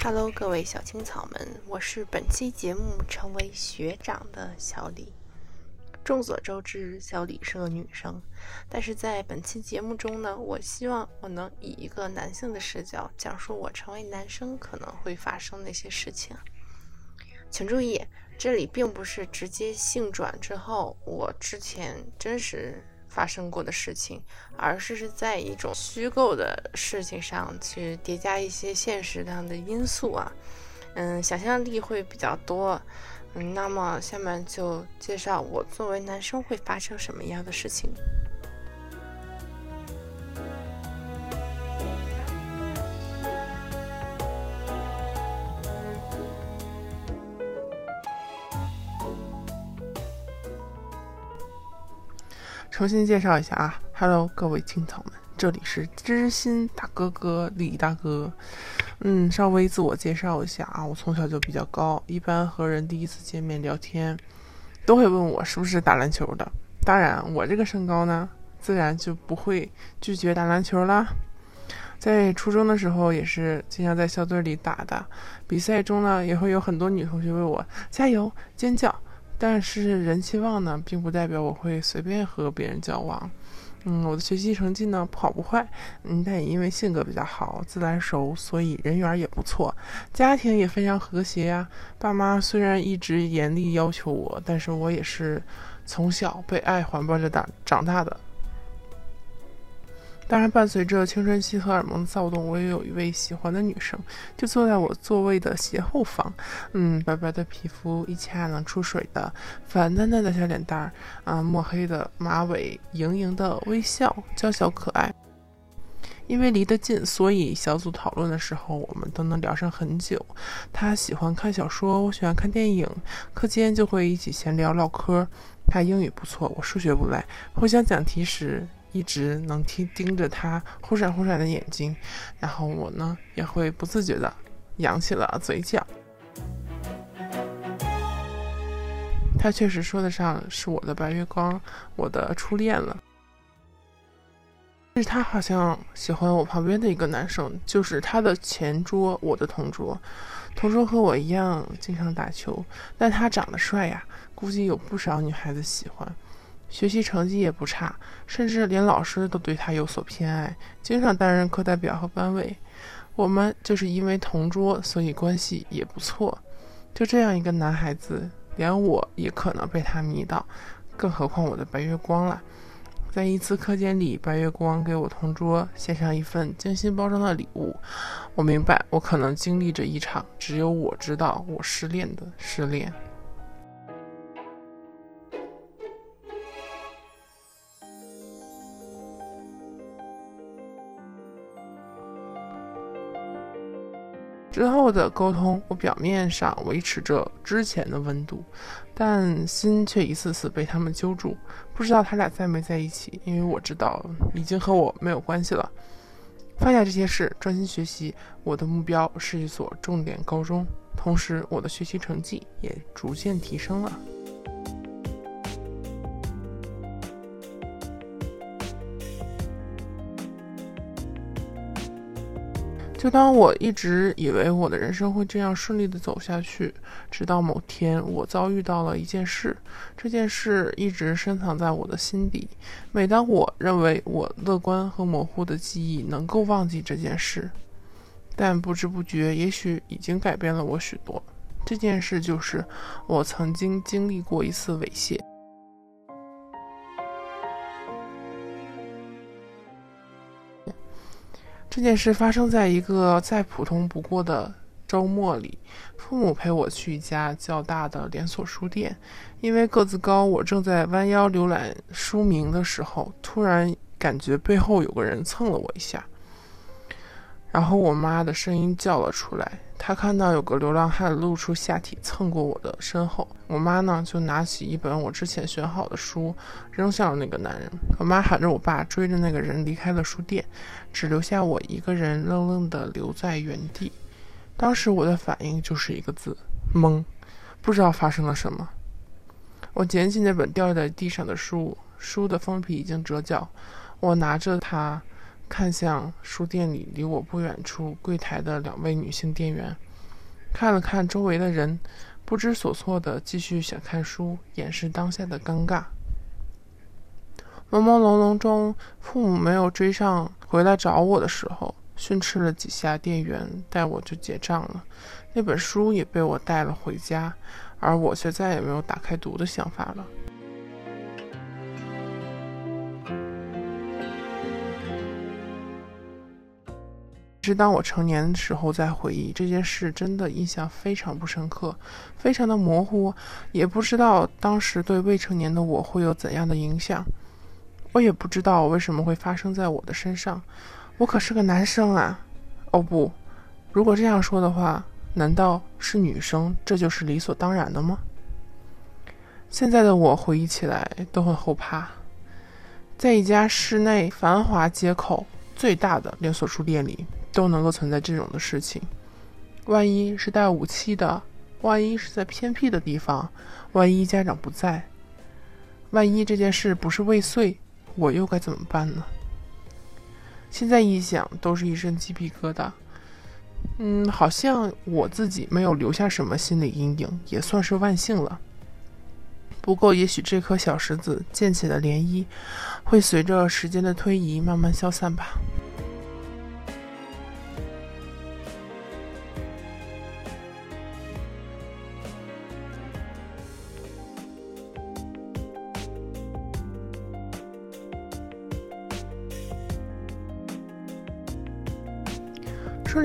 Hello，各位小青草们，我是本期节目成为学长的小李。众所周知，小李是个女生，但是在本期节目中呢，我希望我能以一个男性的视角讲述我成为男生可能会发生的一些事情。请注意，这里并不是直接性转之后我之前真实发生过的事情，而是是在一种虚构的事情上去叠加一些现实上的因素啊，嗯，想象力会比较多。嗯，那么下面就介绍我作为男生会发生什么样的事情。重新介绍一下啊，Hello，各位青草们，这里是知心大哥哥李大哥。嗯，稍微自我介绍一下啊，我从小就比较高，一般和人第一次见面聊天，都会问我是不是打篮球的。当然，我这个身高呢，自然就不会拒绝打篮球啦。在初中的时候，也是经常在校队里打的，比赛中呢，也会有很多女同学为我加油尖叫。但是人气旺呢，并不代表我会随便和别人交往。嗯，我的学习成绩呢不好不坏，嗯，但也因为性格比较好，自来熟，所以人缘也不错，家庭也非常和谐呀。爸妈虽然一直严厉要求我，但是我也是从小被爱环抱着长长大的。当然，伴随着青春期荷尔蒙的躁动，我也有一位喜欢的女生，就坐在我座位的斜后方。嗯，白白的皮肤，一掐能出水的粉嫩嫩的小脸蛋儿，啊，墨黑的马尾，盈盈的微笑，娇小可爱。因为离得近，所以小组讨论的时候，我们都能聊上很久。她喜欢看小说，我喜欢看电影，课间就会一起闲聊唠嗑。她英语不错，我数学不赖，互相讲题时。一直能听盯着他忽闪忽闪的眼睛，然后我呢也会不自觉的扬起了嘴角。他确实说得上是我的白月光，我的初恋了。但是他好像喜欢我旁边的一个男生，就是他的前桌，我的同桌。同桌和我一样经常打球，但他长得帅呀，估计有不少女孩子喜欢。学习成绩也不差，甚至连老师都对他有所偏爱，经常担任课代表和班委。我们就是因为同桌，所以关系也不错。就这样一个男孩子，连我也可能被他迷倒，更何况我的白月光了。在一次课间里，白月光给我同桌献上一份精心包装的礼物。我明白，我可能经历着一场只有我知道我失恋的失恋。之后的沟通，我表面上维持着之前的温度，但心却一次次被他们揪住。不知道他俩在没在一起，因为我知道已经和我没有关系了。放下这些事，专心学习。我的目标是一所重点高中，同时我的学习成绩也逐渐提升了。就当我一直以为我的人生会这样顺利的走下去，直到某天我遭遇到了一件事，这件事一直深藏在我的心底。每当我认为我乐观和模糊的记忆能够忘记这件事，但不知不觉，也许已经改变了我许多。这件事就是我曾经经历过一次猥亵。这件事发生在一个再普通不过的周末里，父母陪我去一家较大的连锁书店。因为个子高，我正在弯腰浏览书名的时候，突然感觉背后有个人蹭了我一下，然后我妈的声音叫了出来。他看到有个流浪汉露出下体蹭过我的身后，我妈呢就拿起一本我之前选好的书扔向了那个男人。我妈喊着我爸追着那个人离开了书店。只留下我一个人愣愣地留在原地。当时我的反应就是一个字：懵，不知道发生了什么。我捡起那本掉在地上的书，书的封皮已经折角。我拿着它，看向书店里离我不远处柜台的两位女性店员。看了看周围的人，不知所措的继续想看书，掩饰当下的尴尬。朦朦胧胧中，父母没有追上回来找我的时候，训斥了几下店员，带我就结账了。那本书也被我带了回家，而我却再也没有打开读的想法了。是当我成年的时候再回忆这件事，真的印象非常不深刻，非常的模糊，也不知道当时对未成年的我会有怎样的影响。我也不知道为什么会发生在我的身上，我可是个男生啊！哦不，如果这样说的话，难道是女生？这就是理所当然的吗？现在的我回忆起来都很后怕，在一家市内繁华街口最大的连锁书店里。都能够存在这种的事情，万一是带武器的，万一是在偏僻的地方，万一家长不在，万一这件事不是未遂，我又该怎么办呢？现在一想，都是一身鸡皮疙瘩。嗯，好像我自己没有留下什么心理阴影，也算是万幸了。不过，也许这颗小石子溅起的涟漪，会随着时间的推移慢慢消散吧。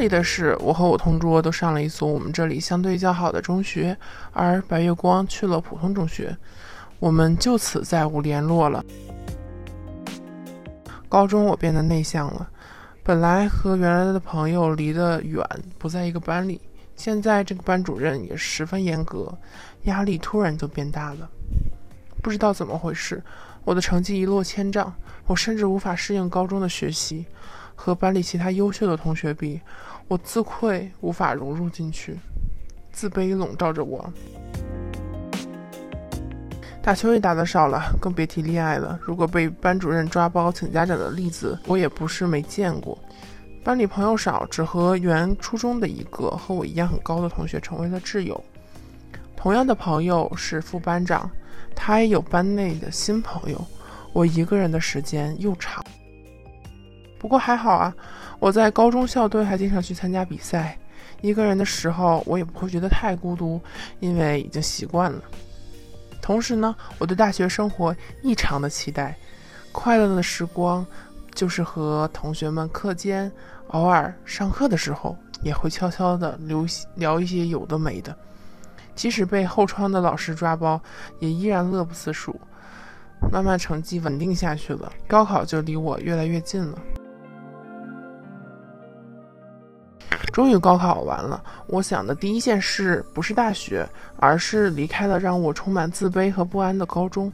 的是，我和我同桌都上了一所我们这里相对较好的中学，而白月光去了普通中学，我们就此再无联络了。高中我变得内向了，本来和原来的朋友离得远，不在一个班里，现在这个班主任也十分严格，压力突然就变大了。不知道怎么回事，我的成绩一落千丈，我甚至无法适应高中的学习。和班里其他优秀的同学比，我自愧无法融入进去，自卑笼罩着我。打球也打得少了，更别提恋爱了。如果被班主任抓包请家长的例子，我也不是没见过。班里朋友少，只和原初中的一个和我一样很高的同学成为了挚友。同样的朋友是副班长，他也有班内的新朋友。我一个人的时间又长。不过还好啊，我在高中校队还经常去参加比赛。一个人的时候，我也不会觉得太孤独，因为已经习惯了。同时呢，我对大学生活异常的期待。快乐的时光，就是和同学们课间、偶尔上课的时候，也会悄悄的聊聊一些有的没的。即使被后窗的老师抓包，也依然乐不思蜀。慢慢成绩稳定下去了，高考就离我越来越近了。终于高考完了，我想的第一件事不是大学，而是离开了让我充满自卑和不安的高中。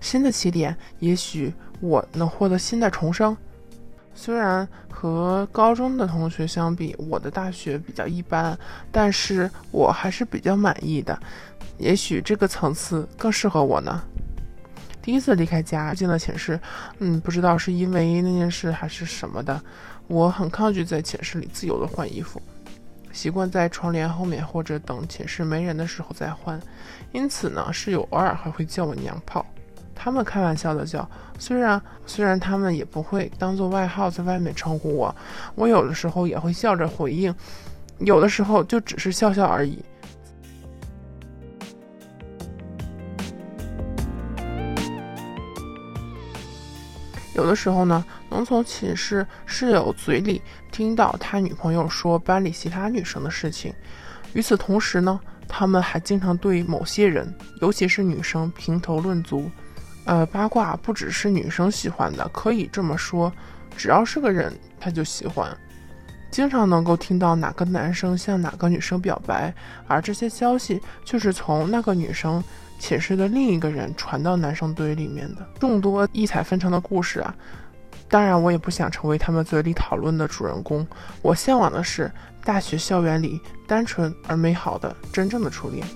新的起点，也许我能获得新的重生。虽然和高中的同学相比，我的大学比较一般，但是我还是比较满意的。也许这个层次更适合我呢。第一次离开家进了寝室，嗯，不知道是因为那件事还是什么的。我很抗拒在寝室里自由的换衣服，习惯在窗帘后面或者等寝室没人的时候再换。因此呢，室友偶尔还会叫我娘炮，他们开玩笑的叫。虽然虽然他们也不会当做外号在外面称呼我，我有的时候也会笑着回应，有的时候就只是笑笑而已。有的时候呢，能从寝室室友嘴里听到他女朋友说班里其他女生的事情。与此同时呢，他们还经常对某些人，尤其是女生评头论足。呃，八卦不只是女生喜欢的，可以这么说，只要是个人，他就喜欢。经常能够听到哪个男生向哪个女生表白，而这些消息就是从那个女生。寝室的另一个人传到男生堆里面的众多异彩纷呈的故事啊，当然我也不想成为他们嘴里讨论的主人公。我向往的是大学校园里单纯而美好的真正的初恋。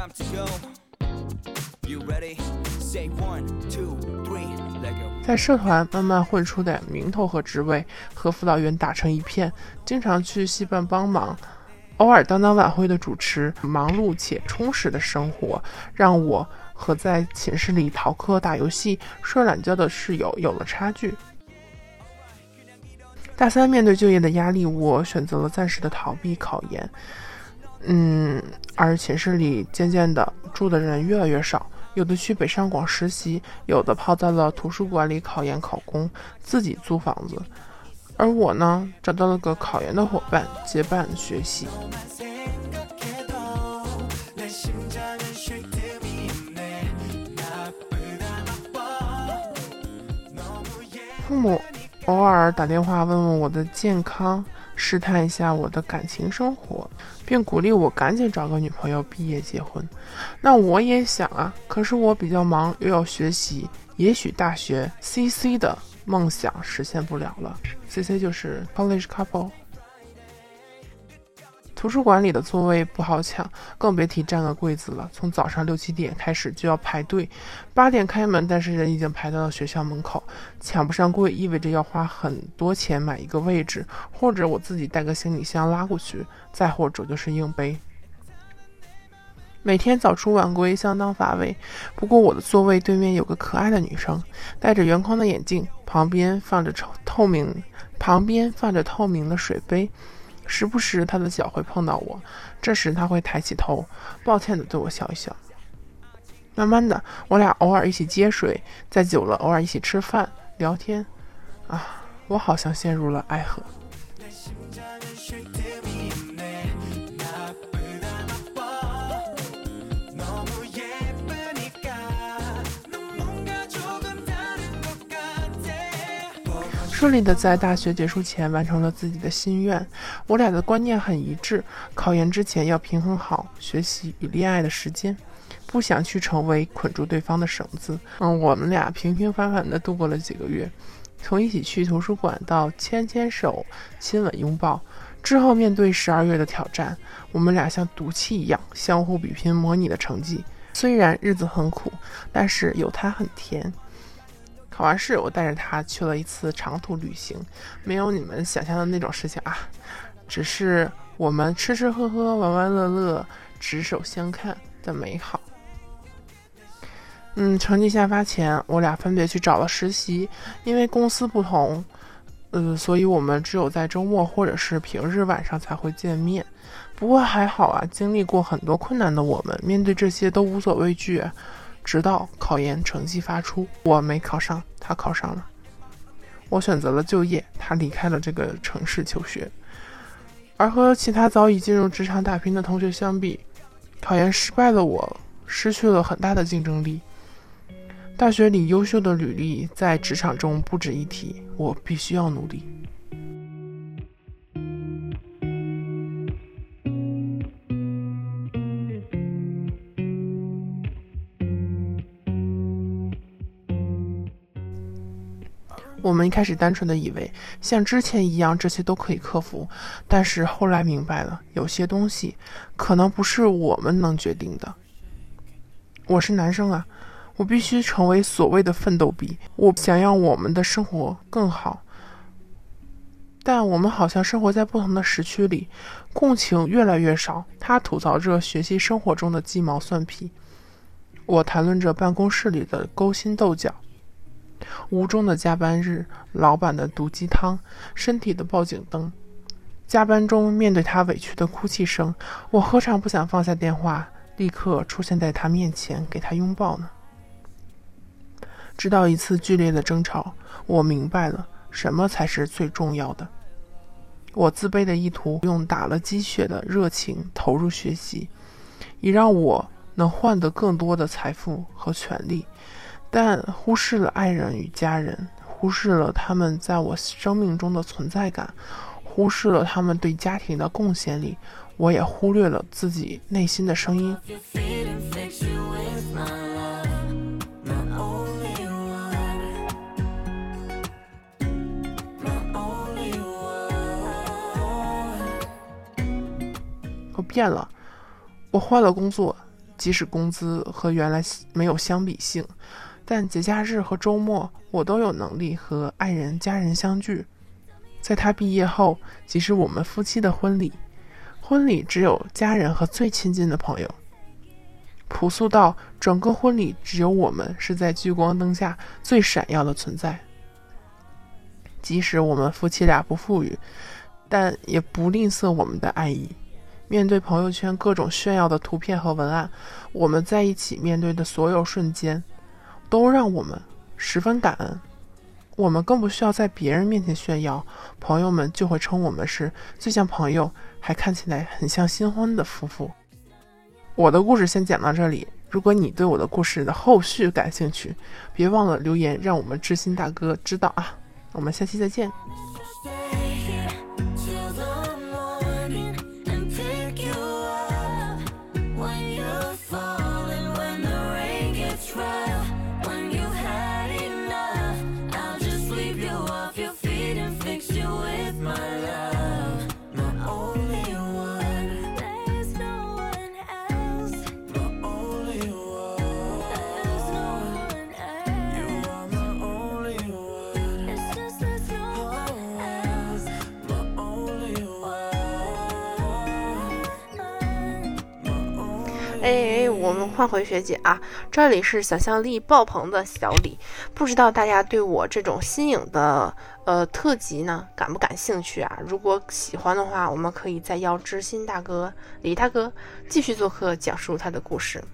time to go. 在社团慢慢混出点名头和职位，和辅导员打成一片，经常去戏班帮忙，偶尔当当晚会的主持，忙碌且充实的生活，让我和在寝室里逃课、打游戏、睡懒觉的室友有了差距。大三面对就业的压力，我选择了暂时的逃避考研。嗯，而寝室里渐渐的住的人越来越少，有的去北上广实习有的泡在了图书馆里考研考公自己租房子。而我呢找到了个考研的伙伴结伴学习。父母偶尔打电话问问我的健康试探一下我的感情生活并鼓励我赶紧找个女朋友，毕业结婚。那我也想啊，可是我比较忙，又要学习，也许大学 CC 的梦想实现不了了。CC 就是 College Couple。图书馆里的座位不好抢，更别提占个柜子了。从早上六七点开始就要排队，八点开门，但是人已经排到了学校门口。抢不上柜意味着要花很多钱买一个位置，或者我自己带个行李箱拉过去，再或者就是硬背。每天早出晚归，相当乏味。不过我的座位对面有个可爱的女生，戴着圆框的眼镜，旁边放着透透明，旁边放着透明的水杯。时不时他的脚会碰到我，这时他会抬起头，抱歉地对我笑一笑。慢慢的，我俩偶尔一起接水，再久了，偶尔一起吃饭聊天。啊，我好像陷入了爱河。顺利的在大学结束前完成了自己的心愿。我俩的观念很一致，考研之前要平衡好学习与恋爱的时间，不想去成为捆住对方的绳子。嗯，我们俩平平凡凡的度过了几个月，从一起去图书馆到牵牵手、亲吻、拥抱。之后面对十二月的挑战，我们俩像赌气一样相互比拼模拟的成绩。虽然日子很苦，但是有它很甜。考完试，我带着他去了一次长途旅行，没有你们想象的那种事情啊，只是我们吃吃喝喝、玩玩乐乐、执手相看的美好。嗯，成绩下发前，我俩分别去找了实习，因为公司不同，呃，所以我们只有在周末或者是平日晚上才会见面。不过还好啊，经历过很多困难的我们，面对这些都无所畏惧。直到考研成绩发出，我没考上，他考上了。我选择了就业，他离开了这个城市求学。而和其他早已进入职场打拼的同学相比，考研失败的我失去了很大的竞争力。大学里优秀的履历在职场中不值一提，我必须要努力。我们一开始单纯的以为像之前一样，这些都可以克服，但是后来明白了，有些东西可能不是我们能决定的。我是男生啊，我必须成为所谓的奋斗逼，我想要我们的生活更好。但我们好像生活在不同的时区里，共情越来越少。他吐槽着学习生活中的鸡毛蒜皮，我谈论着办公室里的勾心斗角。无中的加班日，老板的毒鸡汤，身体的报警灯。加班中，面对他委屈的哭泣声，我何尝不想放下电话，立刻出现在他面前，给他拥抱呢？直到一次剧烈的争吵，我明白了什么才是最重要的。我自卑的意图用打了鸡血的热情投入学习，以让我能换得更多的财富和权利。但忽视了爱人与家人，忽视了他们在我生命中的存在感，忽视了他们对家庭的贡献力，我也忽略了自己内心的声音。我变了，我换了工作，即使工资和原来没有相比性，但节假日和周末我都有能力和爱人、家人相聚。在他毕业后，即使我们夫妻的婚礼，婚礼只有家人和最亲近的朋友，朴素到整个婚礼只有我们是在聚光灯下最闪耀的存在。即使我们夫妻俩不富裕，但也不吝啬我们的爱意。面对朋友圈各种炫耀的图片和文案，我们在一起面对的所有瞬间，都让我们十分感恩。我们更不需要在别人面前炫耀，朋友们就会称我们是最像朋友，还看起来很像新婚的夫妇。我的故事先讲到这里。如果你对我的故事的后续感兴趣，别忘了留言，让我们知心大哥知道啊！我们下期再见。换回学姐啊，这里是想象力爆棚的小李，不知道大家对我这种新颖的呃特辑呢感不感兴趣啊？如果喜欢的话，我们可以再邀知心大哥李大哥继续做客，讲述他的故事。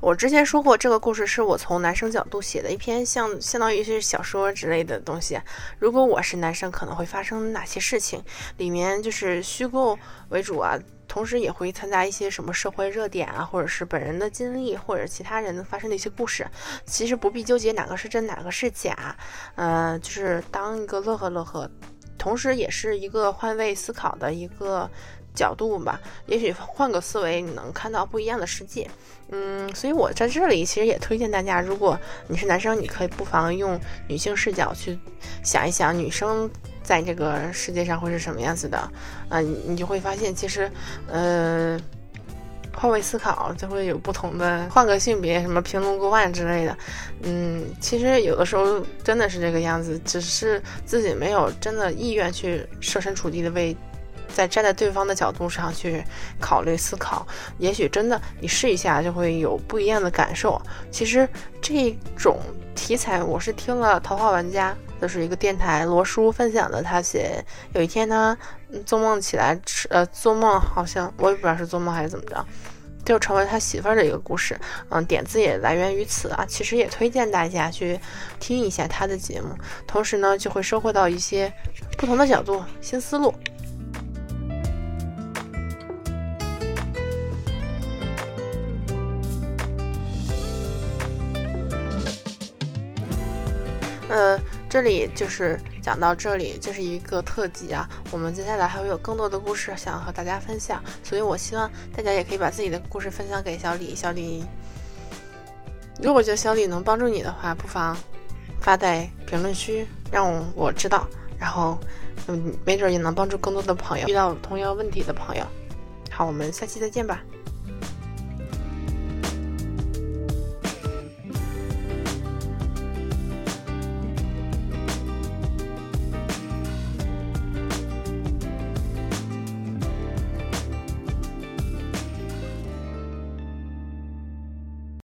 我之前说过，这个故事是我从男生角度写的一篇像相当于是小说之类的东西。如果我是男生，可能会发生哪些事情？里面就是虚构为主啊，同时也会参加一些什么社会热点啊，或者是本人的经历，或者其他人发生的一些故事。其实不必纠结哪个是真，哪个是假，呃，就是当一个乐呵乐呵，同时也是一个换位思考的一个角度吧。也许换个思维，你能看到不一样的世界。嗯，所以我在这里其实也推荐大家，如果你是男生，你可以不妨用女性视角去想一想女生在这个世界上会是什么样子的，啊、你就会发现，其实，呃，换位思考就会有不同的，换个性别，什么平龙过万之类的，嗯，其实有的时候真的是这个样子，只是自己没有真的意愿去设身处地的为。在站在对方的角度上去考虑思考，也许真的你试一下就会有不一样的感受。其实这种题材我是听了《桃花玩家》，就是一个电台罗叔分享的，他写有一天他做梦起来吃呃做梦好像我也不知道是做梦还是怎么着。就成为他媳妇儿的一个故事，嗯，点子也来源于此啊。其实也推荐大家去听一下他的节目，同时呢，就会收获到一些不同的角度、新思路。这里就是讲到这里，这是一个特辑啊。我们接下来还会有更多的故事想和大家分享，所以我希望大家也可以把自己的故事分享给小李。小李，如果觉得小李能帮助你的话，不妨发在评论区让我知道，然后嗯，没准也能帮助更多的朋友遇到同样问题的朋友。好，我们下期再见吧。